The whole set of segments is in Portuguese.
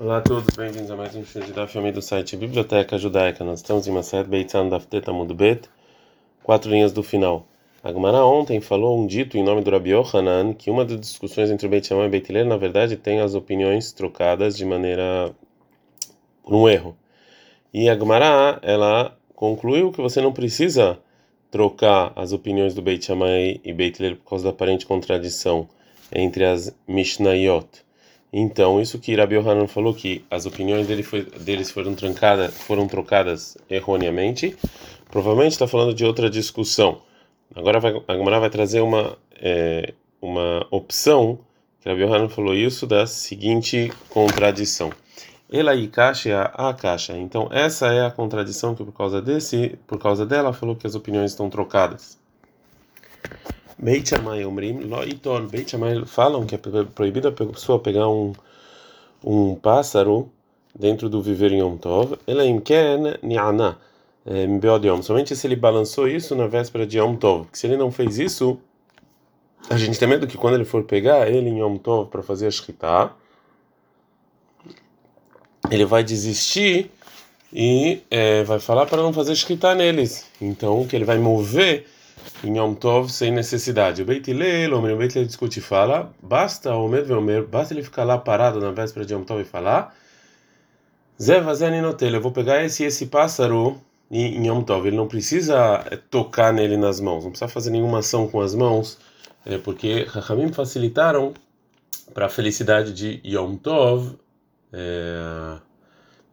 Olá a todos, bem-vindos a mais um de da filme do site Biblioteca Judaica. Nós estamos em Maset Beitzan Amud Bet, quatro linhas do final. A Gemara ontem falou um dito em nome do Rabi Yohanan que uma das discussões entre Beit Shammai e Beit Hillel, na verdade, tem as opiniões trocadas de maneira por um erro. E a Gemara, ela concluiu que você não precisa trocar as opiniões do Beit Shammai e Beit Hillel por causa da aparente contradição entre as Mishnayot. Então, isso que Rabi Yohanan falou que as opiniões dele foi, deles foram trancadas, foram trocadas erroneamente, provavelmente está falando de outra discussão. Agora vai, a Gemara vai trazer uma é, uma opção que Rabi falou isso da seguinte contradição. Ela e caixa a caixa. Então, essa é a contradição que por causa desse, por causa dela falou que as opiniões estão trocadas. Beit Shammai Omrim Lo Iton. Beit Shammai falam que é proibido a pessoa pegar um um pássaro dentro do viver em Yom Tov. Ela imken ni'ana Yom. Somente se ele balançou isso na véspera de Yom Tov. Se ele não fez isso, a gente tem medo que quando ele for pegar ele em Yom Tov para fazer a shkita, ele vai desistir e é, vai falar para não fazer shkita neles. Então, que ele vai mover em Yom Tov sem necessidade. O Beit Hillel, o Beit Hillel discute e fala, basta o Medveomer, basta ele ficar lá parado na véspera de Yom Tov e falar, Zé Vazeninotel, eu vou pegar esse esse pássaro em Yom Tov. Ele não precisa é, tocar nele nas mãos, não precisa fazer nenhuma ação com as mãos, é, porque Rahamim facilitaram para a felicidade de Yom Tov é,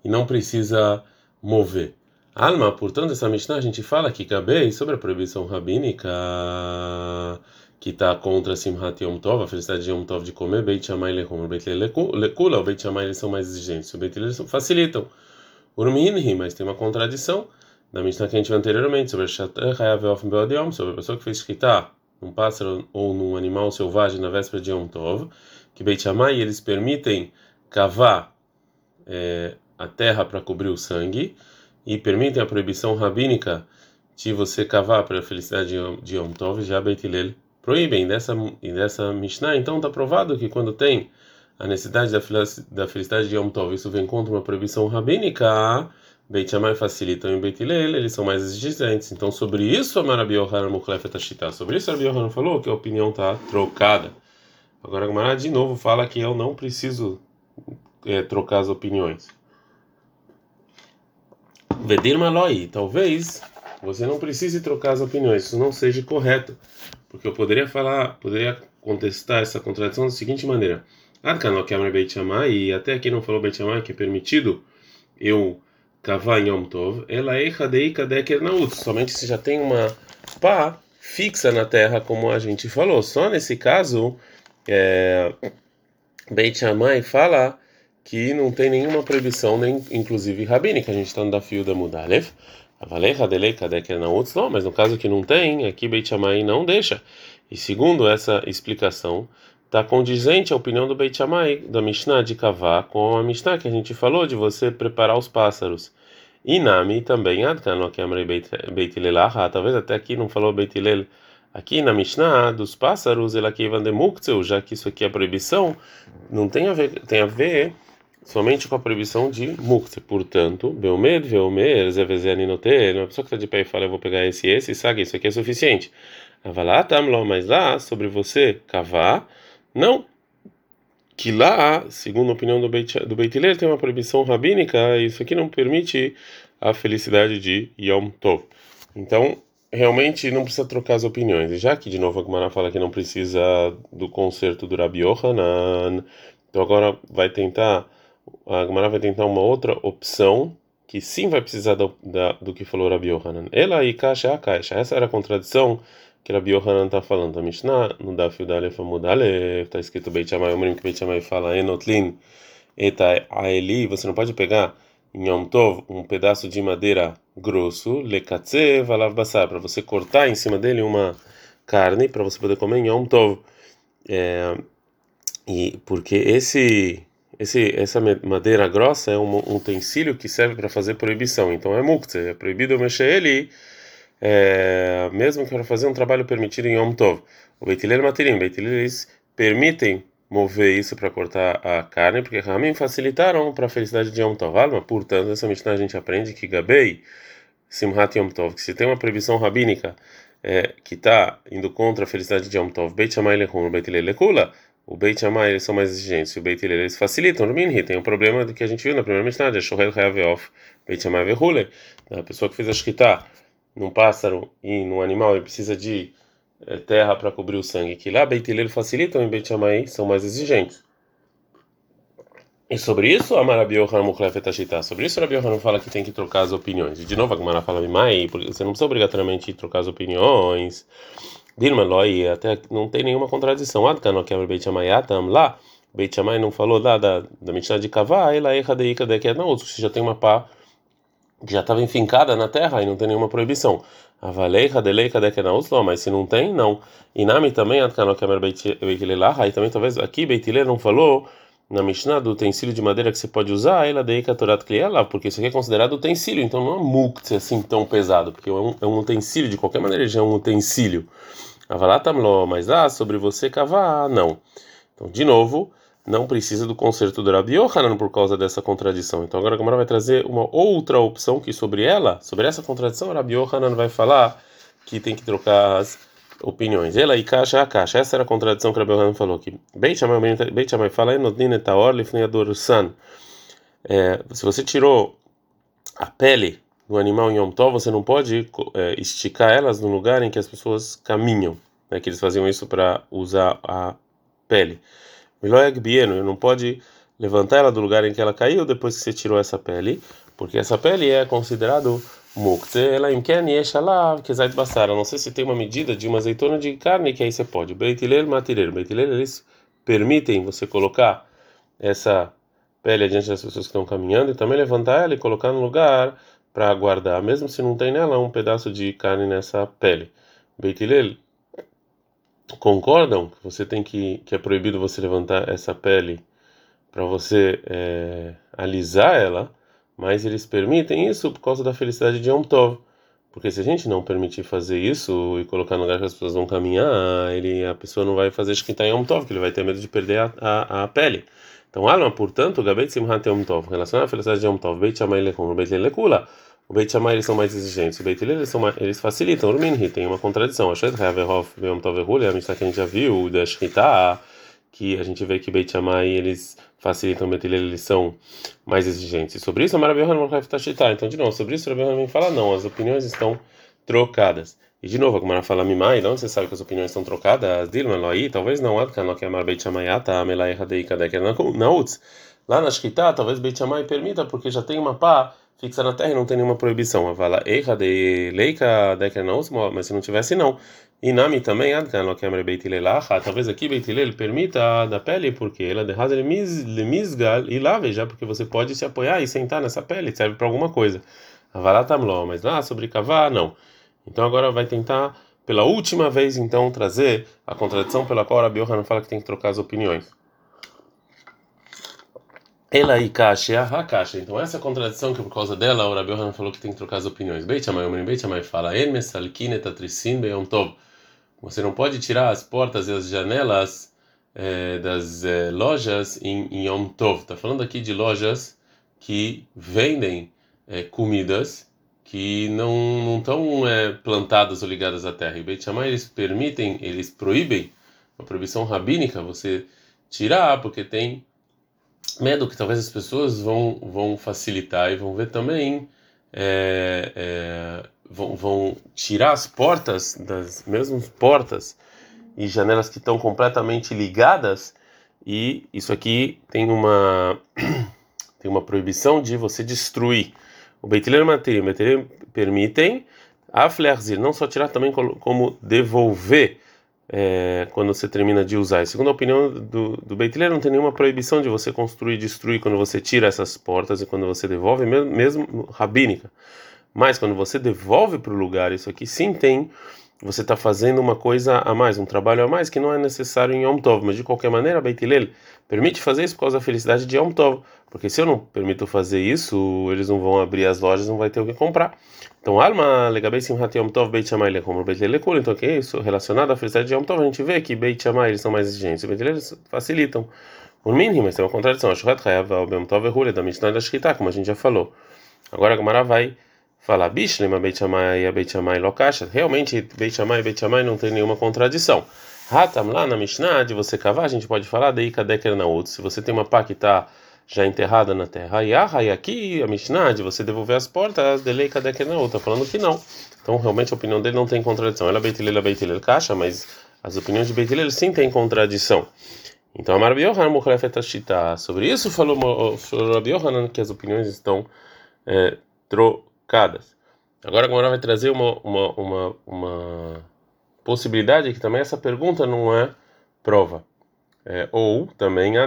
e não precisa mover. Alma, portanto, essa Mishnah a gente fala que Gabei sobre a proibição rabínica que está contra Simhat Yom Tov, a felicidade de Yom Tov de comer, Beit Shammai Lechum, Beit Lekula, o Beit Shammai eles são mais exigentes, o Beit eles facilitam. Urminhi, mas tem uma contradição da Mishnah que a gente viu anteriormente sobre sobre a pessoa que fez escritar num pássaro ou num animal selvagem na véspera de Yom Tov, que Beit Shammai eles permitem cavar é, a terra para cobrir o sangue e permitem a proibição rabínica de você cavar para a felicidade de Yom Tov, já Beit Hillel proíbem dessa e dessa Mishnah, então está provado que quando tem a necessidade da felicidade de Yom Tov, isso vem contra uma proibição rabínica, Beit Shammai facilitam em Beit Hillel, eles são mais exigentes. Então sobre isso a Marabi Yohanan Mukhlefet Ashita, sobre isso Rabi Yohanan falou que a opinião está trocada. Agora a Gemara de novo fala que eu não preciso é, trocar as opiniões. Vedir Maloi, talvez você não precise trocar as opiniões, isso não seja correto, porque eu poderia falar, poderia contestar essa contradição da seguinte maneira: Adkan Kamar Beit Shammai, e até aqui não falou Beit Shammai que é permitido eu cavar em Yom Tov, ela é Hadei Kadeker Naut, somente se já tem uma pá fixa na terra, como a gente falou. Só nesse caso, é, Beit Shammai fala que não tem nenhuma proibição, nem inclusive rabínica. A gente está no da fio da Mudalev. Não, mas no caso que não tem, aqui Beit Shammai não deixa. E segundo essa explicação, está condizente a opinião do Beit Shammai, da Mishnah de Kavá, com a Mishnah que a gente falou de você preparar os pássaros. E Nami também, Beit talvez até aqui não falou Beit Hillel, aqui na Mishnah dos pássaros, ela que já que isso aqui é proibição, não tem a ver, tem a ver somente com a proibição de mukse. Portanto, Belmed, Velmer, Zevezeninote, uma pessoa que está de pé e fala, eu vou pegar esse esse, sabe, isso aqui é suficiente. Avalá, tamlo, mas lá, sobre você cavar, não. Que lá, segundo a opinião do Beit, do Beit tem uma proibição rabínica, isso aqui não permite a felicidade de Yom Tov. Então, realmente não precisa trocar as opiniões. E já que, de novo, a Gemara fala que não precisa do conserto do Rabi Yohanan, então agora vai tentar a Gemara vai tentar uma outra opção que sim vai precisar do, da, do que falou Rabi Yohanan. Ela e caixa a caixa. Essa era a contradição que Rabi Yohanan está falando. A Mishnah, no Dafio Dalef Amudale, está escrito Beit Shammai, o que Beit Shammai fala, Enotlin eta aeli, você não pode pegar em Yom Tov um pedaço de madeira grosso, lekatze valav basar, para você cortar em cima dele uma carne, para você poder comer em Yom Tov. É, e porque esse esse, essa madeira grossa é um, utensílio que serve para fazer proibição. Então é mukte, é proibido mexer ele, mesmo que para fazer um trabalho permitido em Yom Tov. O Beit Hillel Matirim, Beit eles permitem mover isso para cortar a carne, porque Ramim facilitaram para a felicidade de Yom Tov. Alma, portanto, essa Mishnah a gente aprende que Gabei Simhat Yom Tov, que se tem uma proibição rabínica é, que está indo contra a felicidade de Yom Tov, Beit Shammai Lechum, Beit Lekula, o Beit Shammai eles são mais exigentes, o Beit Hillel eles facilitam, no Minhi tem um problema que a gente viu na primeira Mishnah, de Shohel Hayaveof, Beit Shammai Vehule, a pessoa que fez a Shkita num pássaro e num animal, ele precisa de é, terra para cobrir o sangue, que lá Beit Hillel facilitam e Beit Shammai são mais exigentes. E sobre isso, a Marabi Yohanan Mukhlefet Sobre isso, a Rabi Yohanan fala que tem que trocar as opiniões. E de novo, a Gemara fala, Mimai, porque você não precisa obrigatoriamente trocar as opiniões. Dilma Loi, até não tem nenhuma contradição. Adkano que Beit Shammai Atam lá, Beit Shammai não falou lá da, da Mishnah de Kavá, ela erra de Ika de não, você já tem uma pá que já estava enfincada na terra e não tem nenhuma proibição. Avaleiha deleika de que não, mas se não tem, não. E Nami também, Adkano que Beit Hillel aí também talvez aqui Beit Hillel não falou na Mishnah do utensílio de madeira que você pode usar, ela daí Katorat lá, porque isso aqui é considerado utensílio, então não é muktzeh assim tão pesado, porque é um, é um utensílio, de qualquer maneira já é um utensílio. Avalatamlo, mas ah, sobre você cavar, não. Então, de novo, não precisa do conserto do Rabi Yohanan por causa dessa contradição. Então, agora a Gamara vai trazer uma outra opção que sobre ela, sobre essa contradição, o Rabi Yohanan vai falar que tem que trocar as opiniões. Ela e caixa a caixa. Essa era a contradição que o Rabbi falou que Beit Shammai fala enodin etaor lifnei adorsan. Se você tirou a pele do animal em Yom Tov, você não pode é, esticar elas no lugar em que as pessoas caminham, né, que eles faziam isso para usar a pele. Miloyag bieno, não pode levantar ela do lugar em que ela caiu depois que você tirou essa pele, porque essa pele é considerado mukte, ela imken yeshalav kezait basara. Não sei se tem uma medida de uma azeitona de carne que aí você pode. Beitilel matirer. Beitilel, eles permitem você colocar essa pele adiante das pessoas que estão caminhando e também levantar ela e colocar no lugar para guardar, mesmo se não tem nela um pedaço de carne nessa pele. Beitilel concordam que você tem que que é proibido você levantar essa pele para você é, alisar ela mas eles permitem isso por causa da felicidade de Yom Tov. Porque se a gente não permitir fazer isso e colocar no lugar que as pessoas vão caminhar, ele, a pessoa não vai fazer Shkita Yom Tov, que ele vai ter medo de perder a, a, a pele. Então, Alma, portanto, Gabet Simhat Yom Tov, relacionado à felicidade de Yom Tov, Beit Shammai Lekum, Beit Lekula, o Beit Shammai eles são mais exigentes, o Beit Hillel eles, eles facilitam, o Minhi tem uma contradição, Ashet Haverhof Yom Tov Ehuli, a Mishnah que a gente já viu, da Shkita, que a gente vê que Beit Shammai eles facilitam Beit Hillel, eles são mais exigentes. E sobre isso, a Maravilha não Então, de novo, sobre isso, Rabi fala não, as opiniões estão trocadas. E de novo, a Gemara fala Mimai, onde você sabe que as opiniões estão trocadas? Dilma, aí, talvez não, Adkan, que é Beit Shammai, Ata, Amelai, Hadei, Kadek, Nautz. Lá na Shkita, talvez Beit Shammai permita, porque já tem uma pá fixa na terra e não tem nenhuma proibição. A vala Eiha de Leika, Deker, Nautz, mas se não tivesse, não. E Nami também, talvez aqui Beit Hillel permita da pele, porque ela de Lemisgal e lave já, porque você pode se apoiar e sentar nessa pele, serve para alguma coisa. Avalatamlo, mas lá sobre cavar, não. Então agora vai tentar, pela última vez, então, trazer a contradição pela qual a não fala que tem que trocar as opiniões. Ela e caixa, a caixa. Então essa contradição que por causa dela o Rabi falou que tem que trocar as opiniões. Beit Shammai, Beit Shammai fala, Hermes salkinet atrisin beyom tov. Você não pode tirar as portas e as janelas é, das é, lojas em, em Yom Tov. Está falando aqui de lojas que vendem é, comidas que não estão plantadas ou ligadas à terra. E Beit Shammai, eles permitem, eles proíbem, uma proibição rabínica, você tirar, porque tem medo que talvez as pessoas vão, vão facilitar e vão ver também é, é, vão, vão tirar as portas das mesmas portas e janelas que estão completamente ligadas e isso aqui tem uma tem uma proibição de você destruir o Beitiler Materia, o permitem a flerzir, não só tirar também como devolver é, quando você termina de usar. E segundo a opinião do, do Beitiler, não tem nenhuma proibição de você construir e destruir quando você tira essas portas e quando você devolve, mesmo, mesmo rabínica. Mas quando você devolve para o lugar, isso aqui sim tem você está fazendo uma coisa a mais, um trabalho a mais que não é necessário em Yom Tov, mas de qualquer maneira, Beit Hillel permite fazer isso por causa da felicidade de Yom Tov, porque se eu não permito fazer isso, eles não vão abrir as lojas, não vai ter o que comprar. Então, alma legabei simhat Yom Tov Beit Shammai como Beit Hillel então que é isso relacionado à felicidade de Yom Tov, a gente vê que Beit Shammai eles são mais exigentes, Beit Hillel facilitam. O mínimo, mas tem uma contradição. Ashrat Hayav Yom Tov Ehule da Mishnah da Shkita, como a gente já falou. Agora a Gamara vai falar Bishlema Beit Shammai e Beit Shammai Lokasha. Realmente, Beit Shammai e Beit Shammai não tem nenhuma contradição. Hatam lá na Mishnah, de você cavar, a gente pode falar daí Kadeker na outra. Se você tem uma pá que está já enterrada na terra, e aqui a Mishnah, de você devolver as portas, delei Kadeker na outra, falando que não. Então, realmente, a opinião dele não tem contradição. Ela é Beit Hillel, Beit Hillel Kasha, mas as opiniões de Beit Hillel sim têm contradição. Então, a Rabi Yohanan Mukhlefet Ashita. Sobre isso falou, Yohanan que as opiniões estão é, trocadas. Agora a Gomorra vai trazer uma, uma, uma, uma possibilidade que também essa pergunta não é prova. É, ou também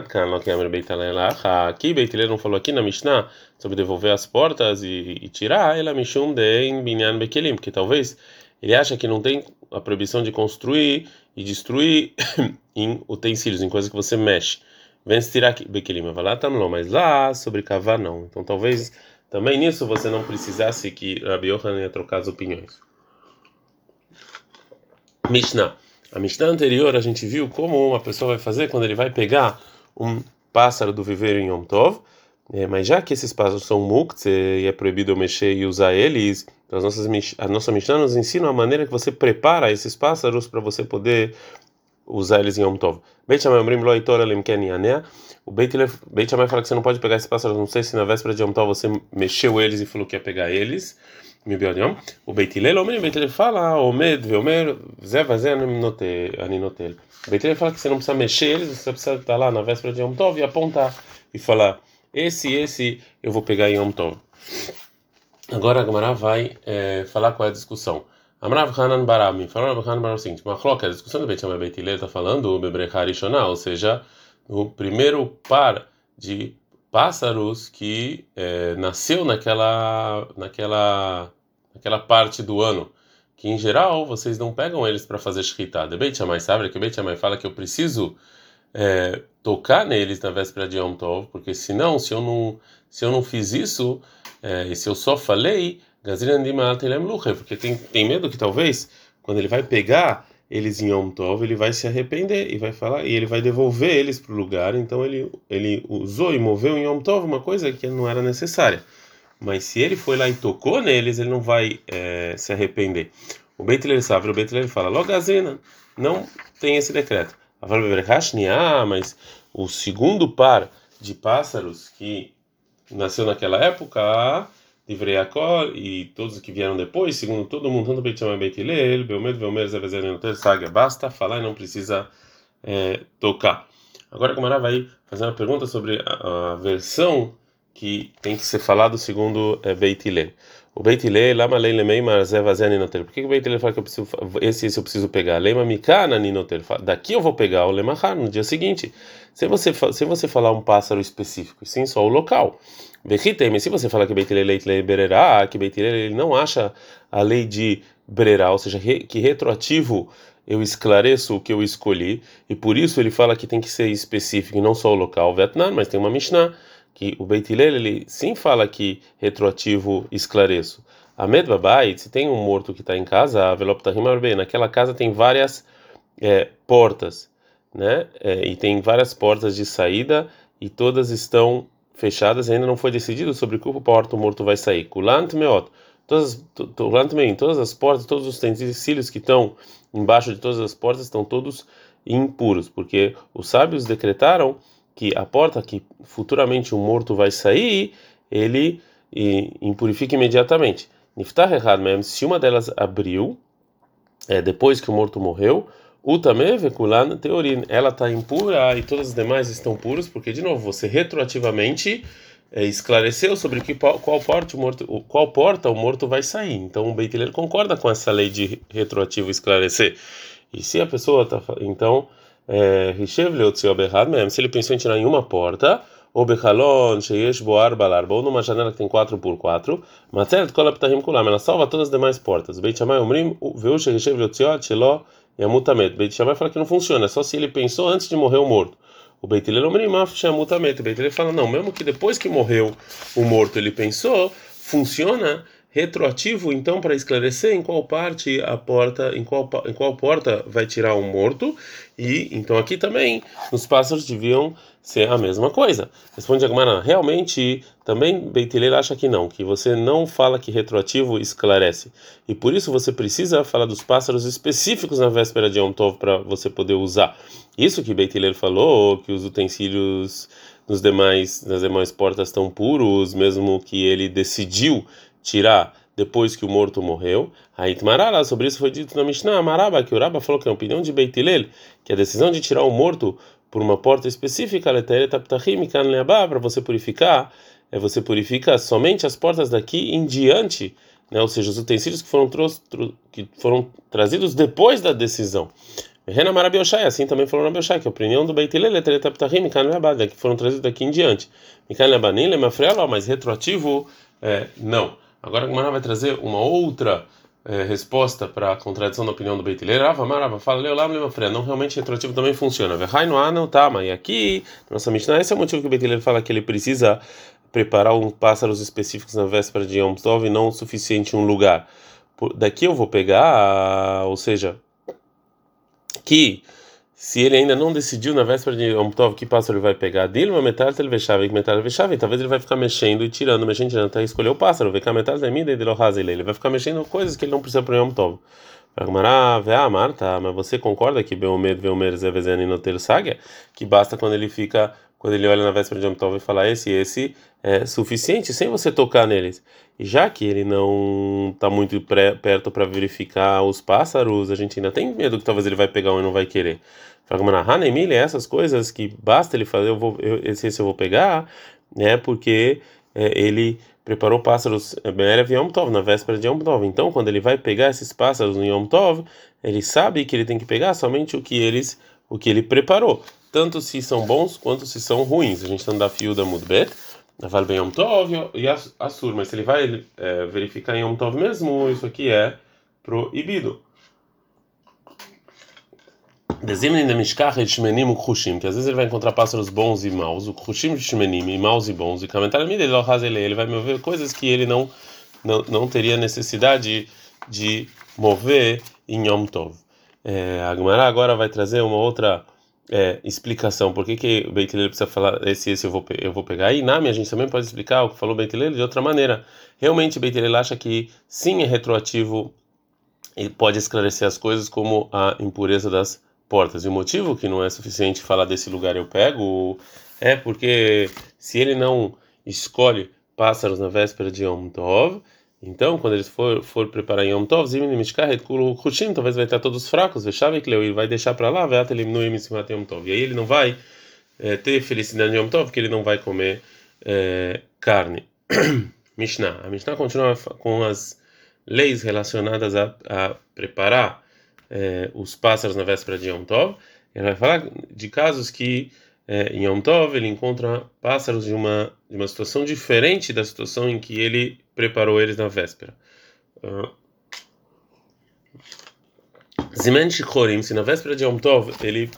aqui Beitilé não falou aqui na Mishnah sobre devolver as portas e, e tirar ela Mishum de Binyan Bekelim, porque talvez ele acha que não tem a proibição de construir e destruir em utensílios, em coisas que você mexe. Vem se tirar Bekelim, vai lá, mas lá sobre cavar não. Então talvez também nisso você não precisasse que Rabi Yohanan as opiniões. Mishnah. A Mishnah anterior a gente viu como uma pessoa vai fazer quando ele vai pegar um pássaro do viveiro em Yom Tov, é, mas já que esses pássaros são mukts e é proibido mexer e usar eles, as nossas, a nossa Mishnah nos ensina a maneira que você prepara esses pássaros para você poder usar eles em Yom Tov. Beit Shammai Omrim Lo Eitor Elim Ken Yanea. O Beit Shammai fala que você não pode pegar esses pássaros, não sei se na véspera de Yom Tov você mexeu eles e falou que ia pegar eles. O Beit Hillel Omrim, o Beit Hillel fala, Omed Veomer, Zé Vazé Aninotel. O Beit Hillel fala que você não precisa mexer eles, você precisa estar lá na véspera de Yom Tov e apontar e falar, esse, esse eu vou pegar em Yom Tov. Agora a Gamara vai é, falar qual é a discussão. Amrav Hanan Barami, falou Rav Hanan Barami o seguinte: Machloka, a discussão do Beit Shammai Beit está falando o Bebrecha Rishonah, ou seja, o primeiro par de pássaros que é, nasceu naquela, naquela, naquela parte do ano, que em geral vocês não pegam eles para fazer shkita. De Beit Shammai sabe que o Beit Shammai fala que eu preciso é, tocar neles na véspera de Yom Tov, porque senão, se eu não, se eu não fiz isso, é, e se eu só falei porque tem, tem medo que talvez, quando ele vai pegar eles em Yom Tov, ele vai se arrepender e vai falar, e ele vai devolver eles para o lugar, então ele, ele usou e moveu em Yom Tov uma coisa que não era necessária. Mas se ele foi lá e tocou neles, ele não vai é, se arrepender. O Beit sabe, o Beit fala, Logazena, não tem esse decreto. Ah, mas o segundo par de pássaros que nasceu naquela época, Livrei Akol e todos que vieram depois, segundo todo mundo, tanto Beit Shammai Beit Hillel, Belmed, Belmer, Zevezer, Saga, basta falar e não precisa é, tocar. Agora a Gamara vai fazer uma pergunta sobre a, a, versão que tem que ser falado segundo é, Beit Hillel. O Beit Hillel, Lama Lei Lemei Marzevazer Ninoter. Por que o Beit fala que eu preciso, esse, esse eu preciso pegar? Lema Mikana Ninoter. Daqui eu vou pegar o Lemahar no dia seguinte. Se você, se você falar um pássaro específico, sim só o local. Se você falar que Beit Hillel lei bererá, que Beit ele não acha a lei de bererá, ou seja, que retroativo eu esclareço o que eu escolhi, e por isso ele fala que tem que ser específico e não só o local, Vietnã, mas tem uma Mishnah que o Beit Hillel ele sim fala que retroativo esclareço. Ahmed Babai, se tem um morto que está em casa, a Veloptahim bem, naquela casa tem várias é, portas, né? É, e tem várias portas de saída e todas estão fechadas, ainda não foi decidido sobre qual porta o morto vai sair. Kulant meot, todas, todas as portas, todos os utensílios que estão embaixo de todas as portas estão todos impuros, porque os sábios decretaram que a porta que futuramente o morto vai sair, ele impurifica imediatamente. Niftar errado mesmo, se uma delas abriu, é, depois que o morto morreu, Utame vekulan teorin. Ela está impura e todas as demais estão puras, porque, de novo, você retroativamente é, esclareceu sobre que, qual, porta o morto, qual porta o morto vai sair. Então, o Beit concorda com essa lei de retroativo esclarecer. E se a pessoa está. Então, é, se ele pensou em tirar em uma porta, ou bechalon sheyesh bo arba larba, ou numa janela que tem 4 por 4, matzelet kol aptahim kulam, ela salva todas as demais portas. Beit Shammai omrim, veu sheyeshev leotziot shelo yamutamet. Beit Shammai fala que não funciona, é só se ele pensou antes de morrer o morto. O Beit Hillel omrim, af shamutamet. O Beit Hillel fala, não, mesmo que depois que morreu o morto ele pensou, funciona retroativo, então, para esclarecer em qual parte a porta, em qual, em qual porta vai tirar um morto, e então aqui também os pássaros deviam ser a mesma coisa. Responde Agmará, realmente também Beitileira acha que não, que você não fala que retroativo esclarece, e por isso você precisa falar dos pássaros específicos na véspera de Yom Tov para você poder usar. Isso que Beitileira falou, que os utensílios nos demais, nas demais portas estão puros, mesmo que ele decidiu tirar depois que o morto morreu. Aí Marara, sobre isso foi dito na Mishnah, Maraba, que o Raba falou que é a opinião de Beit Hillel, que a decisão de tirar o morto por uma porta específica, para você purificar, é você purifica somente as portas daqui em diante, né? ou seja, os utensílios que foram, que foram trazidos depois da decisão. Renan Marabioshai, assim também falou na Bioshai, que a opinião do Beit Hillel é que foram trazidos daqui em diante. Mas retroativo, é, não. Agora a Gemara vai trazer uma outra é, resposta para a contradição da opinião do Beit Hillel. Rava Marava fala, leu lá, não realmente retroativo também funciona. Verraino não tá, mas aqui, nossa Mishnah, esse é o motivo que o Beit Hillel fala que ele precisa preparar um pássaros específicos na véspera de Yom Tov e não o suficiente um lugar. Por, daqui eu vou pegar, ou seja, que se ele ainda não decidiu na véspera de Yom Tov que pássaro ele vai pegar dele, uma metade ele vexava, que metade vexava, talvez ele vai ficar mexendo e tirando, mexendo, tirando, até escolher o pássaro, ver que a metade da minha dele ele vai ficar mexendo coisas que ele não precisa para Yom Tov. Ah, Marta, mas você concorda que Beomer, Beomer, Zevezeni no Saga, que basta quando ele fica, quando ele olha na véspera de Yom Tov e fala esse, esse é suficiente sem você tocar neles. E já que ele não está muito pré, perto para verificar os pássaros, a gente ainda tem medo que talvez ele vai pegar um e não vai querer. Hanemile, essas coisas que basta ele fazer, eu vou, eu, esse, esse eu vou pegar, né? Porque é, ele preparou pássaros Be'erev Yom Tov, na véspera de Yom Tov. Então, quando ele vai pegar esses pássaros no Yom Tov, ele sabe que ele tem que pegar somente o que eles, o que ele preparou, tanto se são bons quanto se são ruins. A gente está no da Mudbet, Naval Ben Yom Tov e Assur, mas se ele vai é, verificar em Yom Tov mesmo, isso aqui é proibido. Dezimnim de Mishkach Shmenim Ukhushim, que às vezes ele vai encontrar pássaros bons e maus, o Khushim Shmenim, e maus e bons, e Kamentar ele ele vai mover coisas que ele não, não, não teria necessidade de mover em Yom Tov. É, a Gemara agora vai trazer uma outra é, explicação, por que, que o Beit precisa falar esse esse eu vou, eu vou pegar. E Nami a gente também pode explicar o que falou o de outra maneira. Realmente o acha que sim é retroativo e pode esclarecer as coisas como a impureza das portas. E o motivo que não é suficiente falar desse lugar eu pego é porque se ele não escolhe pássaros na véspera de Yom Tov, então quando ele for, for preparar Yom Tov, Zimini Mishkahet Kulu Hushim, talvez vai estar todos fracos, Vechave Kleu, ele vai deixar para lá, até ele no Yom Tov. E aí ele não vai é, ter felicidade em Yom Tov, porque ele não vai comer é, carne. Mishnah. A Mishnah continua com as leis relacionadas a, a preparar é, os pássaros na véspera de Yom Tov. Ele vai falar de casos que é, em Yom Tov ele encontra pássaros de uma, de uma situação diferente da situação em que ele preparou eles na véspera. Uh, Zimen Shikorim, se na véspera de Yom Tov ele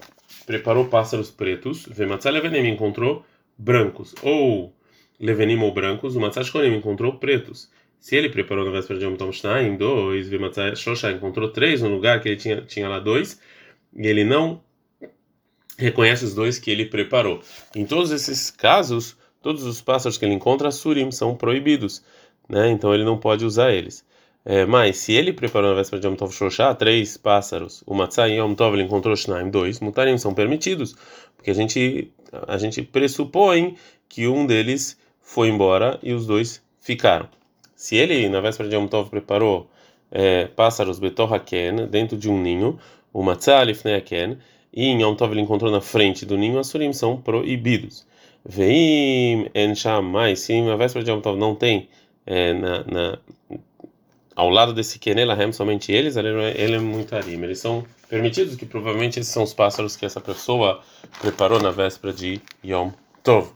preparou pássaros pretos, Vematzah Levenim encontrou brancos, ou Levenim ou brancos, o Matzah Shikorim encontrou pretos. Se ele preparou na véspera de Yom Tov Shnaim, dois, Vimatzai Shosha encontrou três no lugar que ele tinha, tinha lá dois, e ele não reconhece os dois que ele preparou. Em todos esses casos, todos os pássaros que ele encontra, surim, são proibidos, né? então ele não pode usar eles. É, mas se ele preparou na véspera de Yom Tov Shosha três pássaros, o Matzai Yom Tov ele encontrou Shnaim, dois, mutarim são permitidos, porque a gente, a gente pressupõe que um deles foi embora e os dois ficaram. Se ele, na véspera de Yom Tov, preparou é, pássaros betorraken dentro de um ninho, o matzah lifneaken, e em Yom Tov ele encontrou na frente do ninho, as surim são proibidos. Veim en mais, se na véspera de Yom Tov não tem é, na, na, ao lado desse Kenelahem somente eles, ele, ele é muito arim. Eles são permitidos, que provavelmente esses são os pássaros que essa pessoa preparou na véspera de Yom Tov.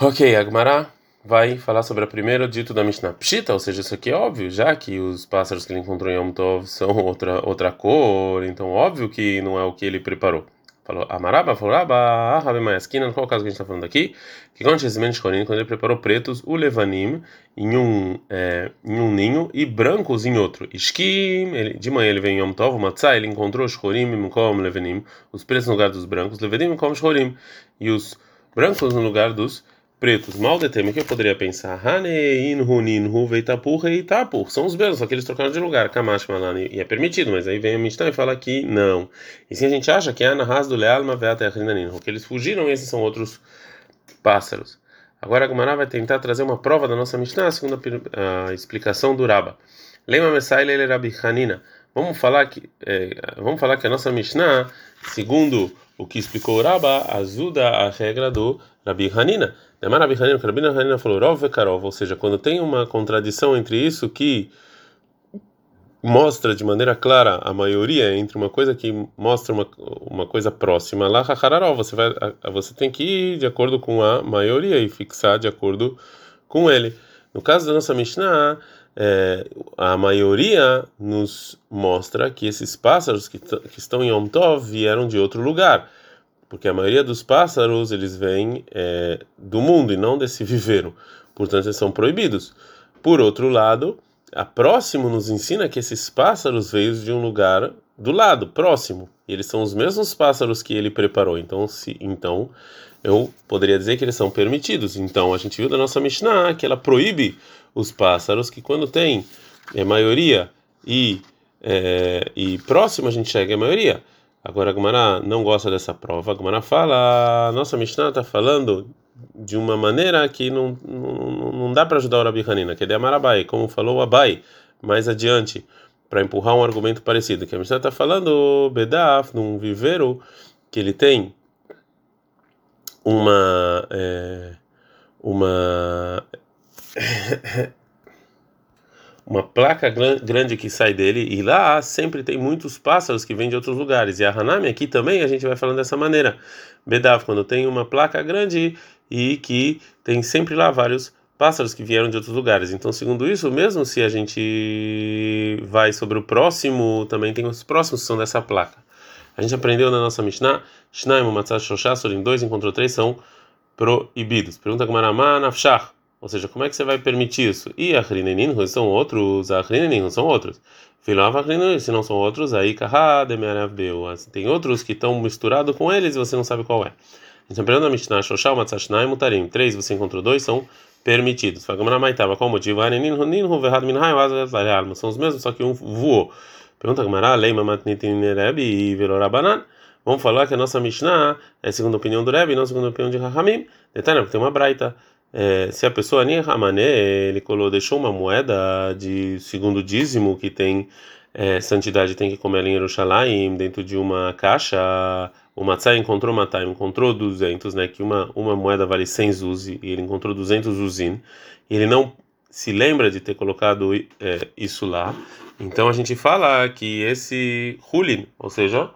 Ok, Agmará vai falar sobre o primeiro dito da Mishnah Pshita, ou seja, isso aqui é óbvio, já que os pássaros que ele encontrou em Yom Tov são outra, outra cor, então óbvio que não é o que ele preparou. Falou Amaraba, falou Raba, Rabi Maiaskina, qual é o caso que a gente está falando aqui? Que quando quando ele preparou pretos, o Levanim em um, é, em um ninho e brancos em outro. Ishkim, de manhã ele vem em Yom Tov, Matzah, ele encontrou Shchorim, Mkom, Levanim, os pretos no lugar dos brancos, Levanim, Mkom, Shchorim, e os brancos no lugar dos pretos. Mal de tema que eu poderia pensar. São os mesmos, só que eles trocaram de lugar. E é permitido, mas aí vem a Mishnah e fala que não. E sim a gente acha que é Anahaz do Lealma Veata Ninhu, que eles fugiram e esses são outros pássaros. Agora a Gumara vai tentar trazer uma prova da nossa Mishnah, segundo a, a explicação do Raba. Lema Lele Hanina. Vamos falar que é, vamos falar que a nossa Mishnah, segundo o que explicou o Raba, ajuda a regra do Rabi Hanina. Karov, ou seja, quando tem uma contradição entre isso que mostra de maneira clara a maioria entre uma coisa que mostra uma, uma coisa próxima lá você vai você tem que ir de acordo com a maioria e fixar de acordo com ele. No caso da nossa Mishnah, é, a maioria nos mostra que esses pássaros que, que estão em Yom Tov vieram de outro lugar porque a maioria dos pássaros eles vêm é, do mundo e não desse viveiro, portanto eles são proibidos. Por outro lado, a próximo nos ensina que esses pássaros veio de um lugar do lado, próximo, e eles são os mesmos pássaros que ele preparou. Então, se então eu poderia dizer que eles são permitidos. Então a gente viu da nossa Mishnah que ela proíbe os pássaros que quando tem é, maioria e é, e próximo a gente chega a maioria. Agora a Gumara não gosta dessa prova. A Gumara fala, nossa Mishnah está falando de uma maneira que não, não, não dá para ajudar o Rabi Hanina, que é de Amarabai, como falou o Abai mais adiante, para empurrar um argumento parecido. Que a Mishnah está falando, Bedaf, num viveiro que ele tem uma. É, uma uma placa grande que sai dele e lá sempre tem muitos pássaros que vêm de outros lugares. E a Hanami aqui também a gente vai falando dessa maneira. Bedav, quando tem uma placa grande e que tem sempre lá vários pássaros que vieram de outros lugares. Então, segundo isso, mesmo se a gente vai sobre o próximo, também tem os próximos que são dessa placa. A gente aprendeu na nossa Mishnah, Shnaim, Matzah, Shoshá, Sorim 2, encontrou três, são proibidos. Pergunta com Maramá, Nafshach. Ou seja, como é que você vai permitir isso? E a Hrinenin são outros, a Hrinenin são outros. Filava se não são outros, aí Tem outros que estão misturados com eles e você não sabe qual é. Então, aprendendo a Mishnah, Shoshal, Matzashnai, Mutarim. Três, você encontrou dois, são permitidos. Fagamana Maitava, qual o motivo? São os mesmos, só que um voou. Pergunta Gamara, Leima Matnitin Rebbe e Velorabanan. Vamos falar que a nossa Mishnah é segundo a opinião do Rebbe e não segundo a opinião de Rahamim. Detalhe, porque tem uma braita é, se a pessoa nem Ramané, ele colou, deixou uma moeda de segundo dízimo que tem é, santidade, tem que comer ela em Jerusalém, dentro de uma caixa, o Matzai encontrou Matai, encontrou 200, né, que uma, uma moeda vale 100 zuzi, e ele encontrou 200 zuzin, ele não se lembra de ter colocado é, isso lá, então a gente fala que esse Hulin, ou seja,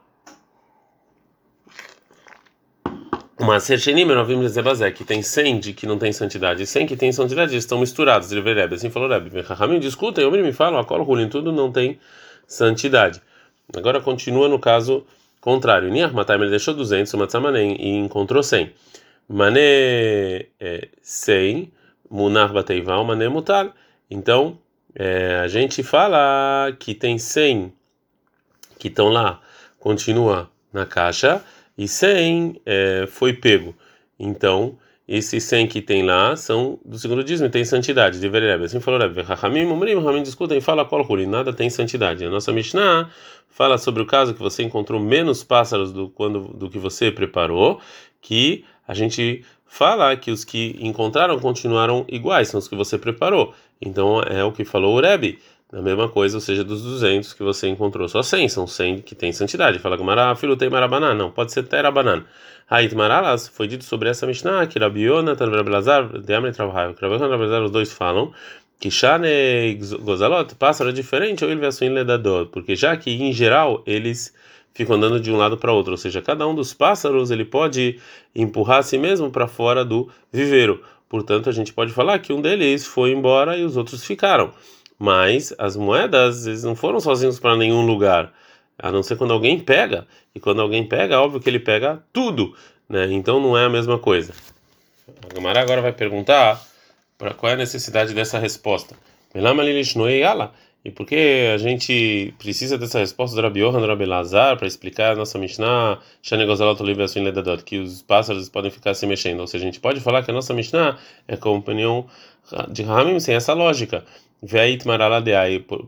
Uma nós vimos dizer que tem 100 de que não tem santidade e 100 que tem santidade, estão misturados. Ele Rebbe, assim falou Rebbe. Rahamim discutem, eu me falam, a rulim, tudo não tem santidade. Agora continua no caso contrário. Niar Mataim, ele deixou 200, o Matzamanem, e encontrou 100. Mané é, 100, Munar Bateival, Mané Mutal. Então, é, a gente fala que tem 100 que estão lá, continua na caixa e 100 é, foi pego. Então, esses 100 que tem lá são do segundo dízimo, tem santidade. De Verebe. Assim falou Rebbe. Rahamim, Umrim, Rahamim discutem e fala qual Huri, nada tem santidade. A nossa Mishnah fala sobre o caso que você encontrou menos pássaros do, quando, do que você preparou, que a gente fala que os que encontraram continuaram iguais, são os que você preparou. Então, é o que falou o Rebbe. A mesma coisa, ou seja, dos 200 que você encontrou, só 100 são 100 que tem santidade. Fala Gamara, filho tem marabanan, não, pode ser terabanan. Hait maralas, foi dito sobre essa Mishnah que Rabiona, Tanvrabelazar, Deamre Travahai, que Rabiona os dois falam que Shane Gozalot, pássaro é diferente, ou ele vai ledador, porque já que em geral eles ficam andando de um lado para outro, ou seja, cada um dos pássaros ele pode empurrar a si mesmo para fora do viveiro. Portanto, a gente pode falar que um deles foi embora e os outros ficaram. Mas as moedas eles não foram sozinhos para nenhum lugar, a não ser quando alguém pega. E quando alguém pega, óbvio que ele pega tudo, né? Então não é a mesma coisa. A Gamara agora vai perguntar para qual é a necessidade dessa resposta. E por que a gente precisa dessa resposta do Rabi do Rabi Lazar, para explicar a nossa Mishnah, que os pássaros podem ficar se mexendo? Ou seja, a gente pode falar que a nossa Mishnah é com opinião de Ramim sem essa lógica.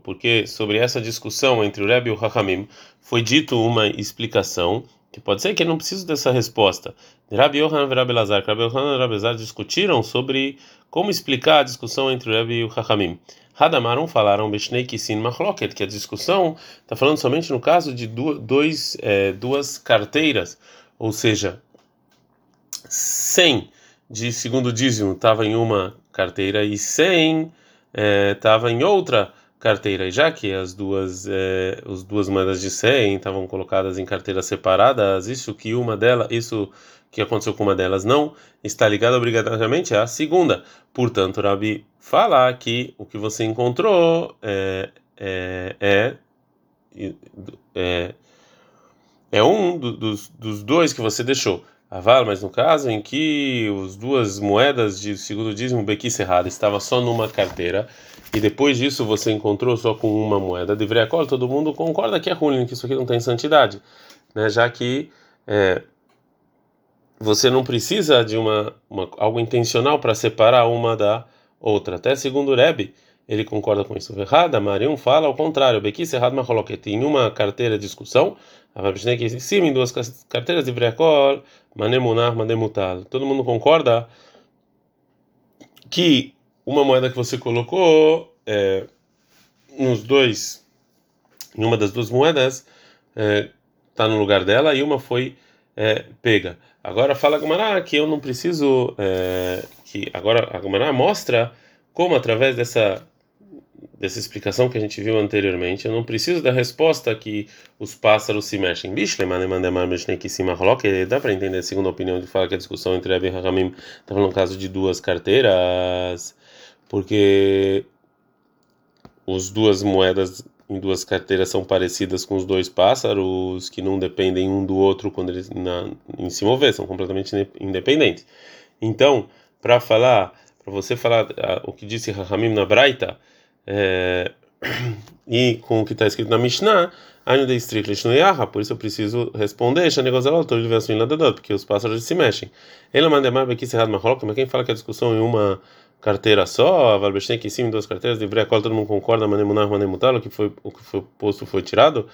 Porque sobre essa discussão entre o Rebbe e o Hakamim foi dito uma explicação que pode ser que não precisa dessa resposta. Rabi Yohan e Rabi Lazar, Rabi Yohan e Rabi Lazar discutiram sobre como explicar a discussão entre o Rebbe e o Hakamim. Hadamarum falaram Beshnei Kisin Machloket, que a discussão está falando somente no caso de dois, é, duas carteiras, ou seja, 100 de segundo dízimo estava em uma carteira e 100 estava é, em outra carteira. E já que as duas, as duas moedas de 100 estavam colocadas em carteiras separadas, isso que uma delas, isso que aconteceu com uma delas não está ligado obrigatoriamente à segunda. Portanto, Rabi fala que o que você encontrou é, é, é, é, é um dos, dos dois que você deixou. Aval, mas no caso em que as duas moedas de segundo dízimo Bequi Serrada estava só numa carteira e depois disso você encontrou só com uma moeda de Vreacol, todo mundo concorda que é ruim, que isso aqui não tem santidade, né? Já que é, você não precisa de uma, uma algo intencional para separar uma da outra. Até segundo o Rebbe, ele concorda com isso. Errada, Marium fala ao contrário. Bequi Serrada Maholoket, em uma carteira de discussão, que em cima em duas carteiras de Vreacol manemunar, manemutal. Todo mundo concorda que uma moeda que você colocou é, nos dois, em uma das duas moedas, está é, tá no lugar dela e uma foi é, pega. Agora fala Gumará que eu não preciso é, que agora a Gumará mostra como através dessa dessa explicação que a gente viu anteriormente, eu não preciso da resposta que os pássaros se mexem. Dá para entender, a opinião de fala que a discussão entre Rebbe e Hakamim está falando no caso de duas carteiras, porque as duas moedas em duas carteiras são parecidas com os dois pássaros que não dependem um do outro quando eles na, em se mover, são completamente independentes. Então, para falar, para você falar uh, o que disse Rahamim na Braita, é, e com o que está escrito na Mishnah, por isso eu preciso responder, porque os pássaros se mexem. Ele manda mais aqui cerrado mas quem fala que a discussão em uma carteira só, a que sim, duas carteiras, de Breacol, todo mundo concorda, manemunar, manemutar, o que foi o que foi posto foi tirado,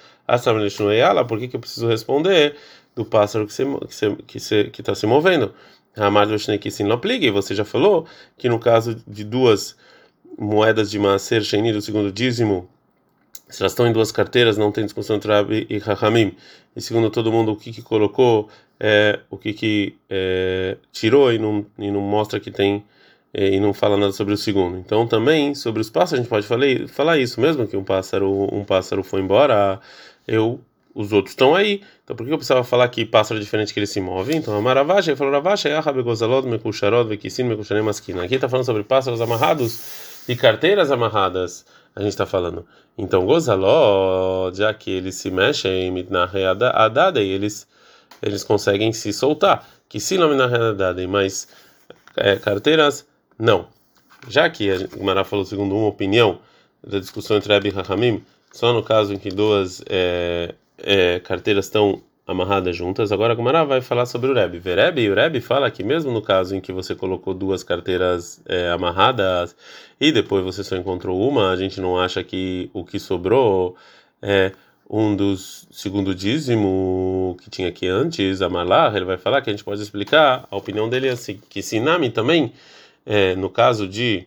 por que que eu preciso responder do pássaro que se que se, que se, que está se movendo? Ramad que sim, não aplique, você já falou que no caso de duas moedas de Maaser Sheni do segundo dízimo, se elas estão em duas carteiras, não tem discussão entre Rabi e Rahamim. E segundo todo mundo, o que, que colocou, é, o que, que é, tirou e não, e não mostra que tem, é, e não fala nada sobre o segundo. Então também, sobre os pássaros, a gente pode falar, falar isso mesmo, que um pássaro, um pássaro foi embora, eu os outros estão aí. Então por que eu precisava falar que pássaro é diferente que ele se move? Então a Maravacha, falou Ravacha, Yahabegozalod, Mekusharod, Vekisin, Mekushanem, Maskina. Aqui está falando sobre pássaros amarrados e carteiras amarradas a gente está falando. Então, gozaló, já que eles se mexem, adada, e eles, eles conseguem se soltar. Que se não adada, mas é, carteiras, não. Já que a Mara falou segundo uma opinião da discussão entre Abi e Rahamim, só no caso em que duas é, é, carteiras estão amarradas juntas. Agora a Gumara vai falar sobre o Rebbe. Verebe, e o Rebbe fala que mesmo no caso em que você colocou duas carteiras é, amarradas e depois você só encontrou uma, a gente não acha que o que sobrou é um dos segundo dízimo que tinha aqui antes, Amalar, ele vai falar que a gente pode explicar, a opinião dele é assim, que Sinami também, é, no caso de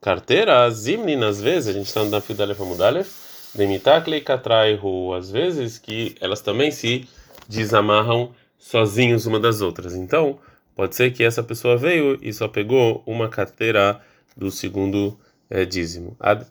carteiras, Zimni, às vezes, a gente está na Fidalef Amudalef, Demitakle Katraihu, às vezes que elas também se desamarram sozinhos uma das outras. Então, pode ser que essa pessoa veio e só pegou uma carteira do segundo é, dízimo. Ad.